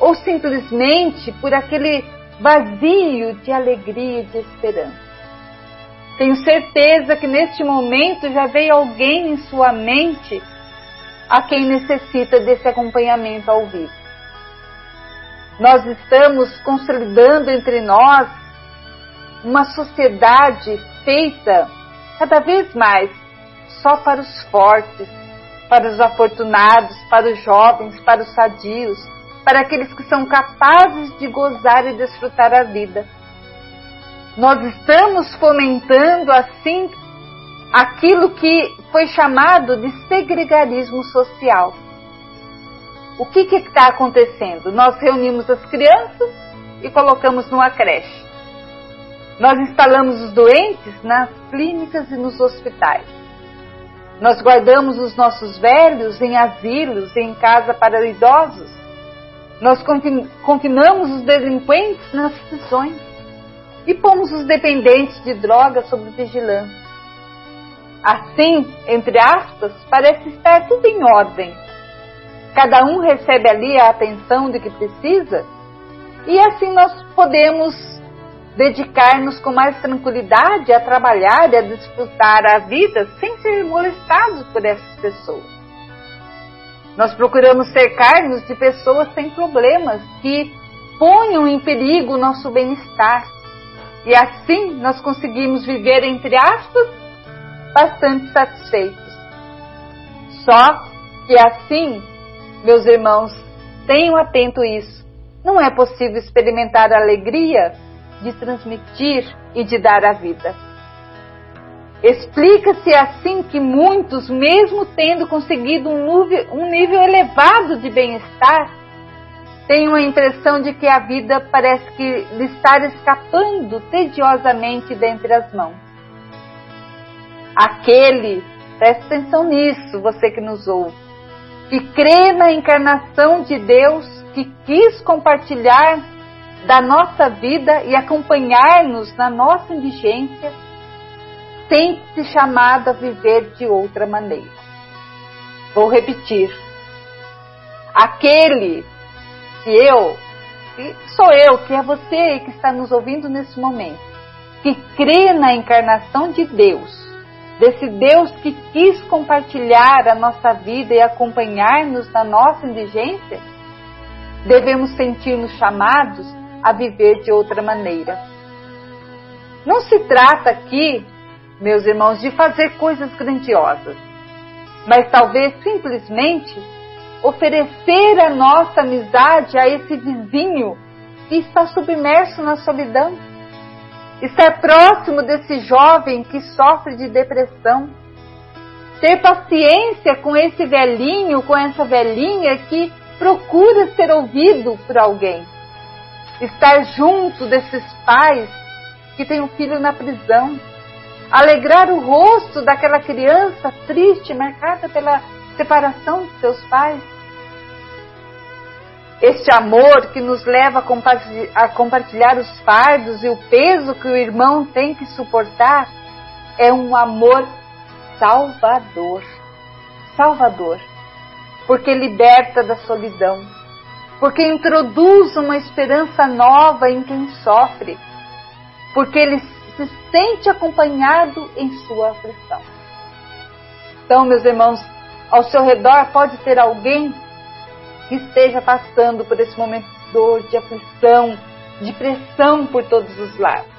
ou simplesmente por aquele vazio de alegria e de esperança. Tenho certeza que neste momento já veio alguém em sua mente a quem necessita desse acompanhamento ao vivo. Nós estamos consolidando entre nós uma sociedade feita cada vez mais só para os fortes, para os afortunados, para os jovens, para os sadios, para aqueles que são capazes de gozar e desfrutar a vida nós estamos fomentando assim aquilo que foi chamado de segregarismo social. O que está acontecendo? Nós reunimos as crianças e colocamos numa creche. Nós instalamos os doentes nas clínicas e nos hospitais. Nós guardamos os nossos velhos em asilos, em casa para idosos. Nós confinamos os delinquentes nas prisões e pomos os dependentes de drogas sob vigilância. Assim, entre aspas, parece estar tudo em ordem. Cada um recebe ali a atenção de que precisa e assim nós podemos dedicar-nos com mais tranquilidade a trabalhar e a desfrutar a vida sem ser molestados por essas pessoas. Nós procuramos cercar-nos de pessoas sem problemas que ponham em perigo o nosso bem-estar e assim nós conseguimos viver, entre aspas, bastante satisfeitos. Só que assim, meus irmãos, tenham atento isso. Não é possível experimentar a alegria de transmitir e de dar a vida. Explica-se assim que muitos, mesmo tendo conseguido um nível, elevado de bem-estar, tenho a impressão de que a vida parece que lhe está escapando tediosamente dentre as mãos. Aquele, preste atenção nisso, você que nos ouve, que crê na encarnação de Deus, que quis compartilhar da nossa vida e acompanhar-nos na nossa indigência, sente-se chamado a viver de outra maneira. Vou repetir. Aquele que eu, que sou eu, que é você que está nos ouvindo nesse momento, que crê na encarnação de Deus, desse Deus que quis compartilhar a nossa vida e acompanhar-nos na nossa indigência, devemos sentir-nos chamados a viver de outra maneira. Não se trata aqui, meus irmãos, de fazer coisas grandiosas, mas talvez simplesmente oferecer a nossa amizade a esse vizinho que está submerso na solidão, estar próximo desse jovem que sofre de depressão, ter paciência com esse velhinho, com essa velhinha que procura ser ouvido por alguém, estar junto desses pais que têm um filho na prisão, alegrar o rosto daquela criança triste, marcada pela separação de seus pais. Este amor que nos leva a compartilhar os fardos e o peso que o irmão tem que suportar é um amor salvador. Salvador. Porque liberta da solidão. Porque introduz uma esperança nova em quem sofre. porque ele se sente acompanhado em sua aflição. Então, meus irmãos, ao seu redor pode ter alguém que esteja passando por esse momento de dor, de aflição, de pressão por todos os lados.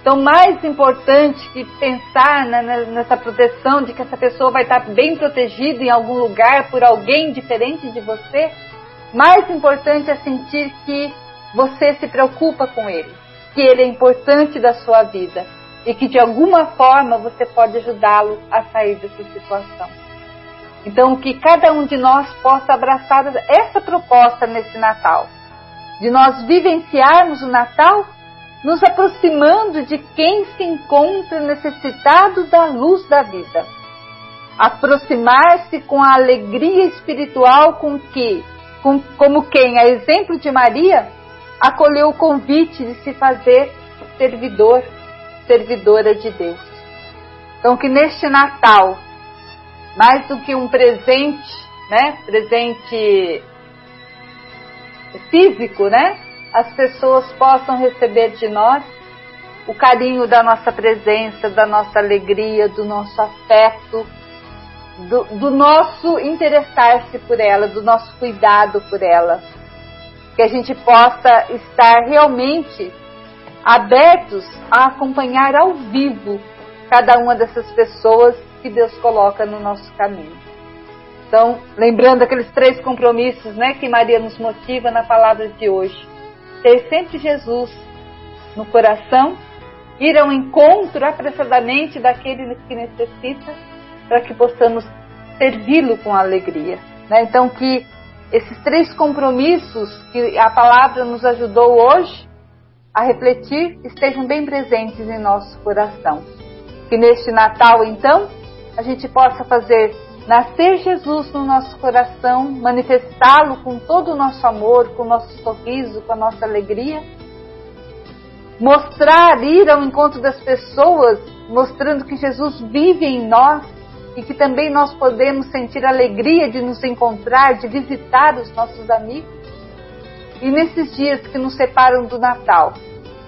Então, mais importante que pensar nessa proteção de que essa pessoa vai estar bem protegida em algum lugar por alguém diferente de você, mais importante é sentir que você se preocupa com ele, que ele é importante da sua vida e que de alguma forma você pode ajudá-lo a sair dessa situação. Então, que cada um de nós possa abraçar essa proposta nesse Natal, de nós vivenciarmos o Natal nos aproximando de quem se encontra necessitado da luz da vida. Aproximar-se com a alegria espiritual com que, com, como quem, a exemplo de Maria, acolheu o convite de se fazer servidor, servidora de Deus. Então, que neste Natal, mais do que um presente, né, presente físico, né, as pessoas possam receber de nós o carinho da nossa presença, da nossa alegria, do nosso afeto, do, do nosso interessar-se por ela, do nosso cuidado por ela. Que a gente possa estar realmente abertos a acompanhar ao vivo cada uma dessas pessoas que Deus coloca no nosso caminho. Então, lembrando aqueles três compromissos né, que Maria nos motiva na palavra de hoje ter sempre Jesus no coração, ir ao encontro apressadamente daquele que necessita, para que possamos servi-lo com alegria. Né? Então, que esses três compromissos que a palavra nos ajudou hoje a refletir estejam bem presentes em nosso coração. Que neste Natal, então, a gente possa fazer nascer Jesus no nosso coração, manifestá-lo com todo o nosso amor, com o nosso sorriso, com a nossa alegria. Mostrar, ir ao encontro das pessoas, mostrando que Jesus vive em nós e que também nós podemos sentir alegria de nos encontrar, de visitar os nossos amigos. E nesses dias que nos separam do Natal,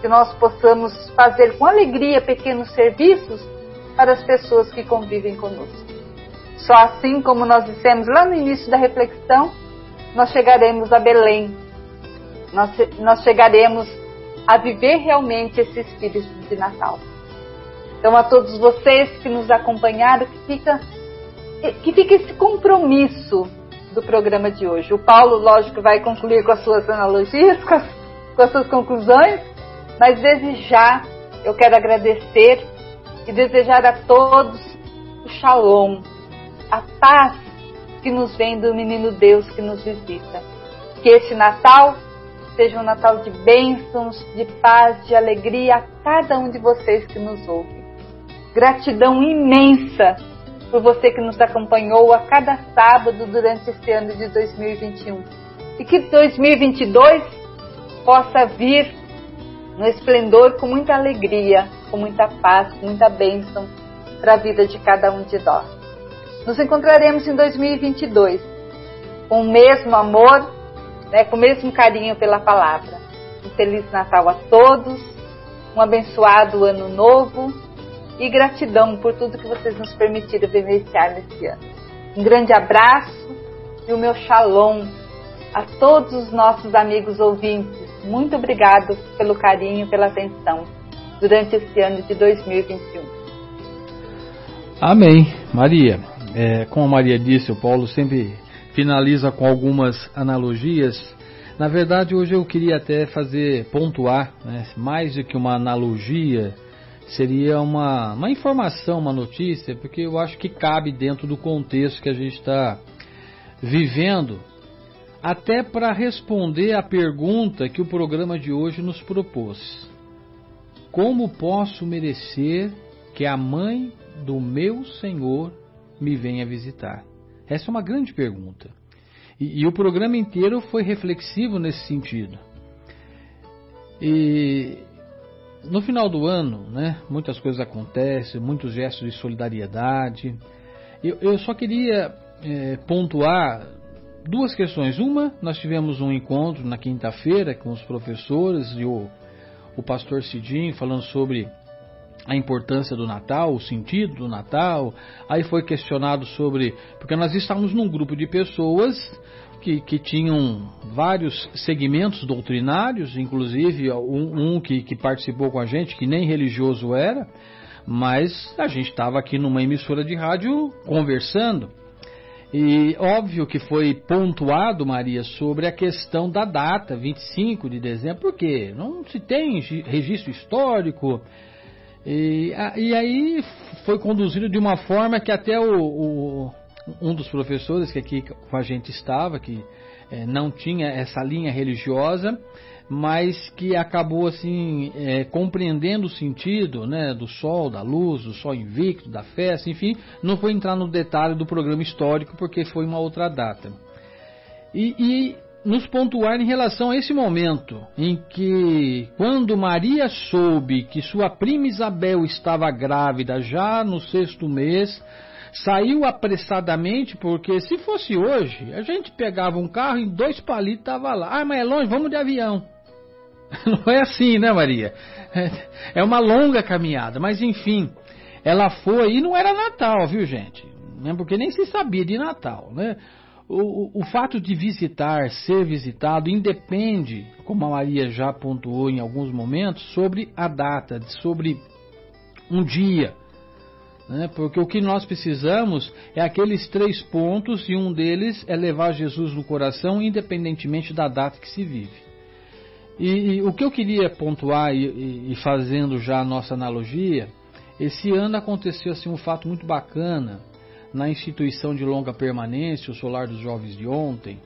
que nós possamos fazer com alegria pequenos serviços para as pessoas que convivem conosco. Só assim, como nós dissemos lá no início da reflexão, nós chegaremos a Belém. Nós, nós chegaremos a viver realmente esse espírito de Natal. Então, a todos vocês que nos acompanharam, que fica, que fica esse compromisso do programa de hoje. O Paulo, lógico, vai concluir com as suas analogias, com as, com as suas conclusões, mas desde já eu quero agradecer e desejar a todos o shalom, a paz que nos vem do menino Deus que nos visita. Que este Natal seja um Natal de bênçãos, de paz, de alegria a cada um de vocês que nos ouve. Gratidão imensa por você que nos acompanhou a cada sábado durante este ano de 2021. E que 2022 possa vir no esplendor com muita alegria, com muita paz, com muita bênção para a vida de cada um de nós. Nos encontraremos em 2022 com o mesmo amor, né, com o mesmo carinho pela palavra. Um feliz Natal a todos, um abençoado ano novo e gratidão por tudo que vocês nos permitiram vivenciar nesse ano. Um grande abraço e o meu shalom a todos os nossos amigos ouvintes. Muito obrigado pelo carinho, pela atenção durante esse ano de 2021. Amém, Maria. É, como Maria disse, o Paulo sempre finaliza com algumas analogias. Na verdade, hoje eu queria até fazer, pontuar, né, mais do que uma analogia, seria uma, uma informação, uma notícia, porque eu acho que cabe dentro do contexto que a gente está vivendo, até para responder a pergunta que o programa de hoje nos propôs: Como posso merecer que a mãe do meu Senhor me venha visitar? Essa é uma grande pergunta. E, e o programa inteiro foi reflexivo nesse sentido. E no final do ano, né, muitas coisas acontecem, muitos gestos de solidariedade. Eu, eu só queria é, pontuar duas questões. Uma, nós tivemos um encontro na quinta-feira com os professores e o, o pastor Cidinho falando sobre a importância do Natal, o sentido do Natal. Aí foi questionado sobre. Porque nós estávamos num grupo de pessoas que, que tinham vários segmentos doutrinários, inclusive um, um que, que participou com a gente, que nem religioso era, mas a gente estava aqui numa emissora de rádio conversando. E óbvio que foi pontuado, Maria, sobre a questão da data, 25 de dezembro, porque não se tem registro histórico. E, e aí foi conduzido de uma forma que até o, o um dos professores que aqui com a gente estava, que é, não tinha essa linha religiosa, mas que acabou assim é, compreendendo o sentido né, do sol, da luz, do sol invicto, da festa, enfim, não foi entrar no detalhe do programa histórico porque foi uma outra data. E, e nos pontuar em relação a esse momento em que, quando Maria soube que sua prima Isabel estava grávida já no sexto mês, saiu apressadamente, porque se fosse hoje, a gente pegava um carro e dois palitos estava lá. Ah, mas é longe, vamos de avião. [LAUGHS] Não é assim, né, Maria? É uma longa caminhada, mas enfim, ela foi e não era Natal, viu, gente? Né, porque nem se sabia de Natal, né? O, o, fato de visitar, ser visitado, independe, como a Maria já pontuou em alguns momentos, sobre a data, sobre um dia. Né? Porque o que nós precisamos é aqueles três pontos e um deles é levar Jesus no coração, independentemente da data que se vive. E, e o que eu queria pontuar e, e, fazendo já a nossa analogia, esse ano aconteceu assim um fato muito bacana na instituição de longa permanência, o Solar dos Jovens de ontem,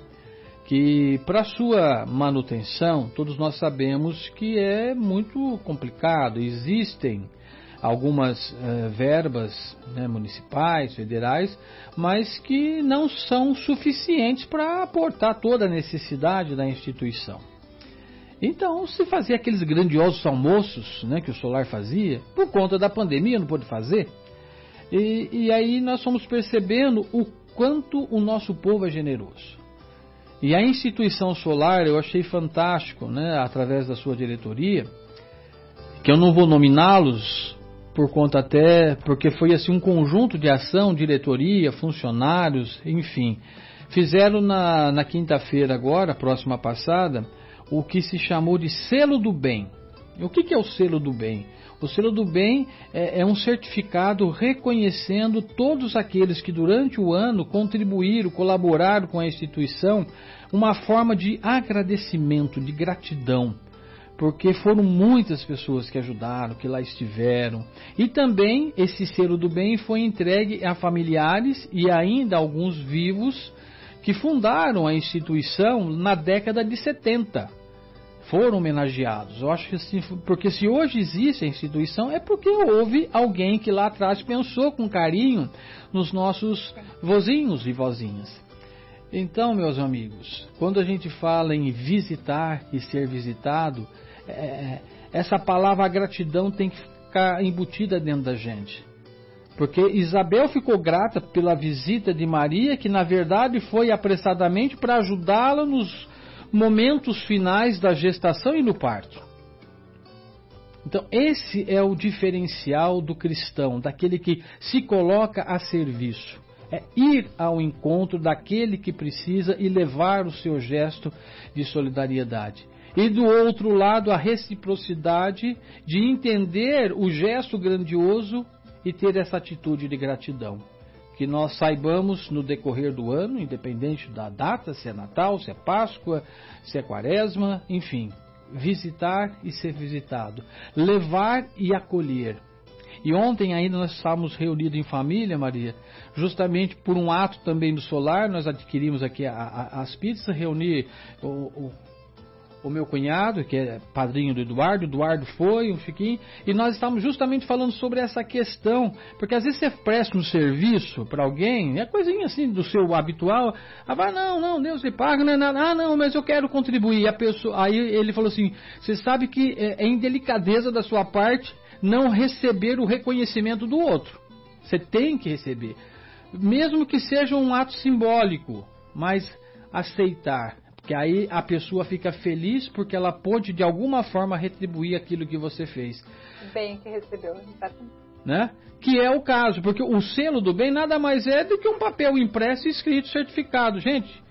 que para sua manutenção, todos nós sabemos que é muito complicado. Existem algumas eh, verbas né, municipais, federais, mas que não são suficientes para aportar toda a necessidade da instituição. Então, se fazia aqueles grandiosos almoços né, que o Solar fazia, por conta da pandemia não pôde fazer. E, e aí nós fomos percebendo o quanto o nosso povo é generoso. E a instituição Solar eu achei fantástico, né, através da sua diretoria, que eu não vou nominá-los por conta até porque foi assim um conjunto de ação, diretoria, funcionários, enfim, fizeram na, na quinta-feira agora, próxima passada, o que se chamou de selo do bem. O que, que é o selo do bem? O selo do bem é, é, um certificado reconhecendo todos aqueles que durante o ano contribuíram, colaboraram com a instituição, uma forma de agradecimento, de gratidão. Porque foram muitas pessoas que ajudaram, que lá estiveram. E também esse selo do bem foi entregue a familiares e ainda alguns vivos que fundaram a instituição na década de 70. Foram homenageados. Eu acho que assim, porque se hoje existe a instituição é porque houve alguém que lá atrás pensou com carinho nos nossos vozinhos e vozinhas. Então, meus amigos, quando a gente fala em visitar e ser visitado, é, essa palavra gratidão tem que ficar embutida dentro da gente. Porque Isabel ficou grata pela visita de Maria, que na verdade foi apressadamente para ajudá-la nos momentos finais da gestação e no parto. Então, esse é o diferencial do cristão, daquele que se coloca a serviço. É ir ao encontro daquele que precisa e levar o seu gesto de solidariedade. E do outro lado, a reciprocidade de entender o gesto grandioso e ter essa atitude de gratidão. Que nós saibamos no decorrer do ano, independente da data, se é Natal, se é Páscoa, se é Quaresma, enfim, visitar e ser visitado, levar e acolher. E ontem ainda nós estávamos reunidos em família, Maria, justamente por um ato também do solar, nós adquirimos aqui a, a, as pizzas, reunir o, o o meu cunhado, que é padrinho do Eduardo, Eduardo foi, um Chiquinho, e nós estávamos justamente falando sobre essa questão, porque às vezes você presta um serviço para alguém, é coisinha assim do seu habitual, ah, vai, não, não, Deus lhe paga, não é nada, ah, não, mas eu quero contribuir. A pessoa, aí ele falou assim, você sabe que é, é indelicadeza da sua parte não receber o reconhecimento do outro. Você tem que receber, mesmo que seja um ato simbólico, mas aceitar Que aí a pessoa fica feliz porque ela pôde de alguma forma retribuir aquilo que você fez. Bem que recebeu, exatamente. Né? Que é o caso, porque o selo do bem nada mais é do que um papel impresso, escrito, certificado. Gente,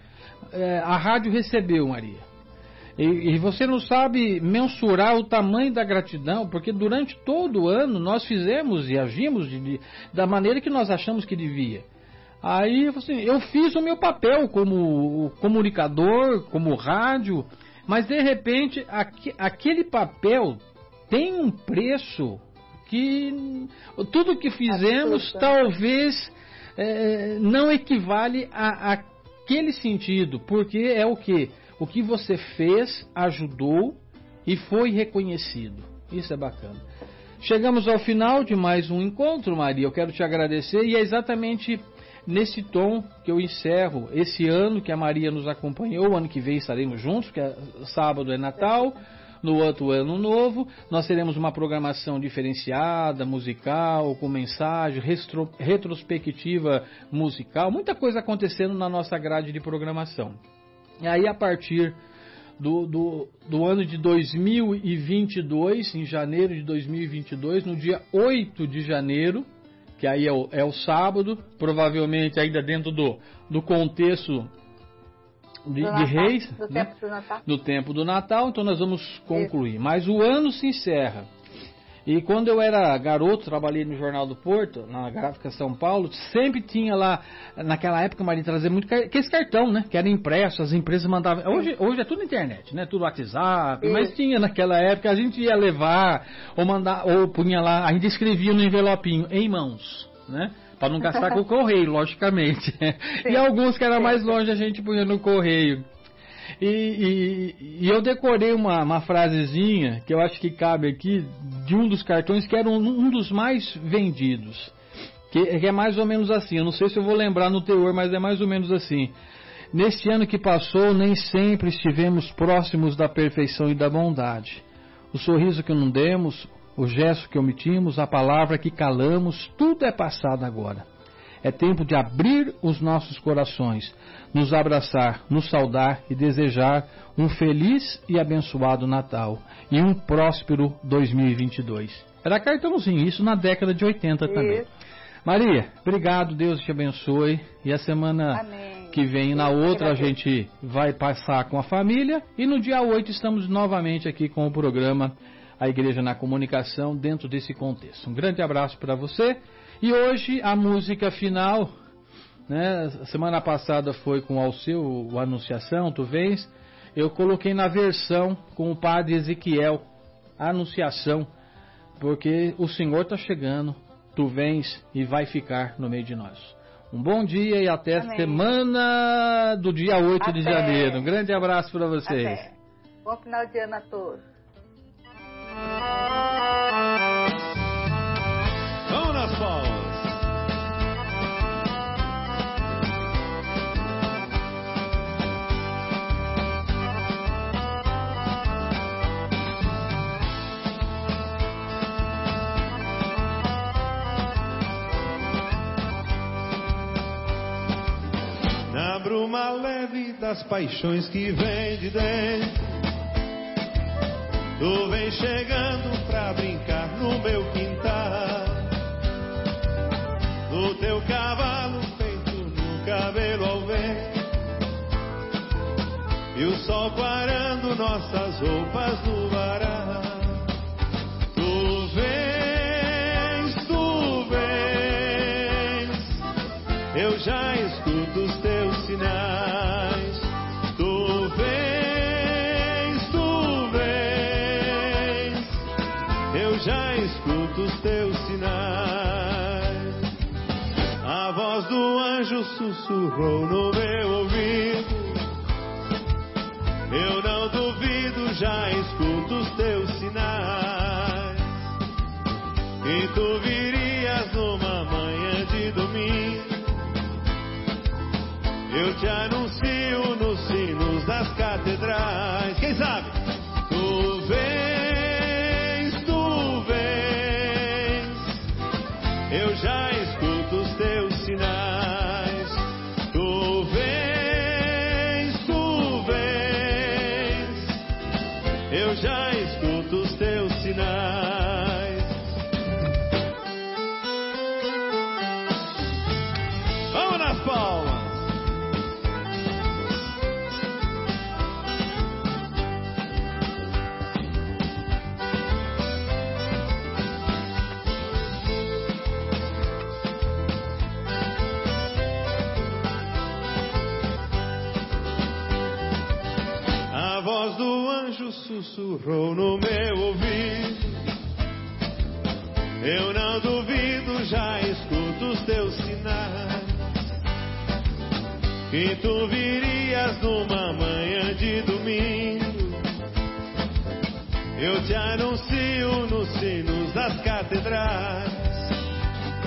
é, a rádio recebeu, Maria. E, e, você não sabe mensurar o tamanho da gratidão, porque durante todo o ano nós fizemos e agimos de, de, da maneira que nós achamos que devia. Aí assim, eu fiz o meu papel como comunicador, como rádio, mas de repente aqu, aquele papel tem um preço que tudo que fizemos talvez é, não equivale a, aquele sentido, porque é o que? O que você fez ajudou e foi reconhecido. Isso é bacana. Chegamos ao final de mais um encontro, Maria. Eu quero te agradecer e é exatamente nesse tom que eu encerro esse ano que a Maria nos acompanhou. O ano que vem estaremos juntos, que é, sábado é Natal. No outro ano novo, nós teremos uma programação diferenciada, musical, com mensagem, retro, retrospectiva musical, muita coisa acontecendo na nossa grade de programação. E aí, a partir do, do, do, ano de 2022, em janeiro de 2022, no dia 8 de janeiro, que aí é o, é o sábado, provavelmente ainda dentro do, do contexto de, de reis, do, né? tempo do Natal. do tempo do Natal, então nós vamos concluir. Mas o ano se encerra. E quando eu era garoto, trabalhei no Jornal do Porto, na Gráfica São Paulo, sempre tinha lá, naquela época, Maria, trazer muito aqueles cartão, né? Que era impresso, as empresas mandavam. Hoje, hoje é tudo internet, né? Tudo WhatsApp, Isso. mas tinha naquela época, a gente ia levar, ou mandar, ou punha lá, a gente escrevia no envelopinho, em mãos, né? Para não gastar com o [LAUGHS] correio, logicamente. E alguns que era mais longe a gente punha no correio. E, e- e eu decorei uma, uma frasezinha que eu acho que cabe aqui de um dos cartões que era um, um dos mais vendidos. Que, que é mais ou menos assim. Eu não sei se eu vou lembrar no teor, mas é mais ou menos assim. Neste ano que passou, nem sempre estivemos próximos da perfeição e da bondade. O sorriso que não demos, o gesto que omitimos, a palavra que calamos, tudo é passado agora. É tempo de abrir os nossos corações, nos abraçar, nos saudar e desejar um feliz e abençoado Natal e um próspero 2022. Era cartãozinho, isso na década de 80 também. Isso. Maria, obrigado, Deus te abençoe. E a semana Amém. que vem, na outra, a gente vai passar com a família. E no dia 8 estamos novamente aqui com o programa A Igreja na Comunicação, dentro desse contexto. Um grande abraço para você. E hoje a música final, né? Semana passada foi com o Alceu, o Anunciação, tu vens. Eu coloquei na versão com o padre Ezequiel, Anunciação, porque o Senhor está chegando, tu vens e vai ficar no meio de nós. Um bom dia e até Amém. semana do dia 8 de Até. janeiro. Um grande abraço para vocês. Até. Bom final de ano a todos. Das paixões que vem de dentro Tu vem chegando pra brincar no meu quintal. No teu cavalo feito no cabelo ao vento. E o sol quarando nossas roupas no varal. Tu vens, tu vens. Eu já sussurrou no meu ouvido. Eu não duvido, já escuto os teus sinais. E tu virias numa manhã de domingo. Eu te anuncio nos sinos das catedrais. Quem sabe? Tu vens, tu vens. Eu já escuto sussurrou no meu ouvido. Eu não duvido, já escuto os teus sinais. Que tu virias numa manhã de domingo. Eu te anuncio nos sinos das catedrais.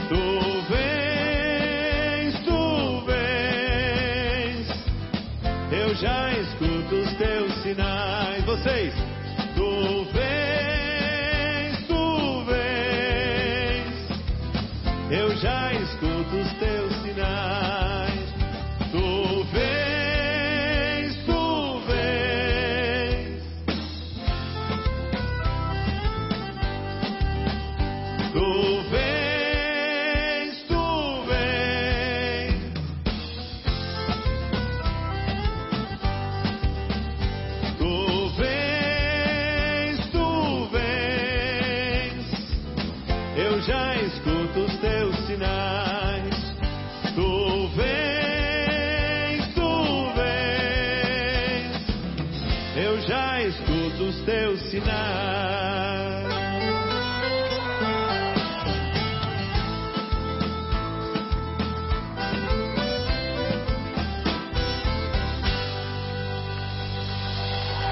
Tu vens, tu vens. Eu já escuto os teus sinais. Vocês, teus sinais.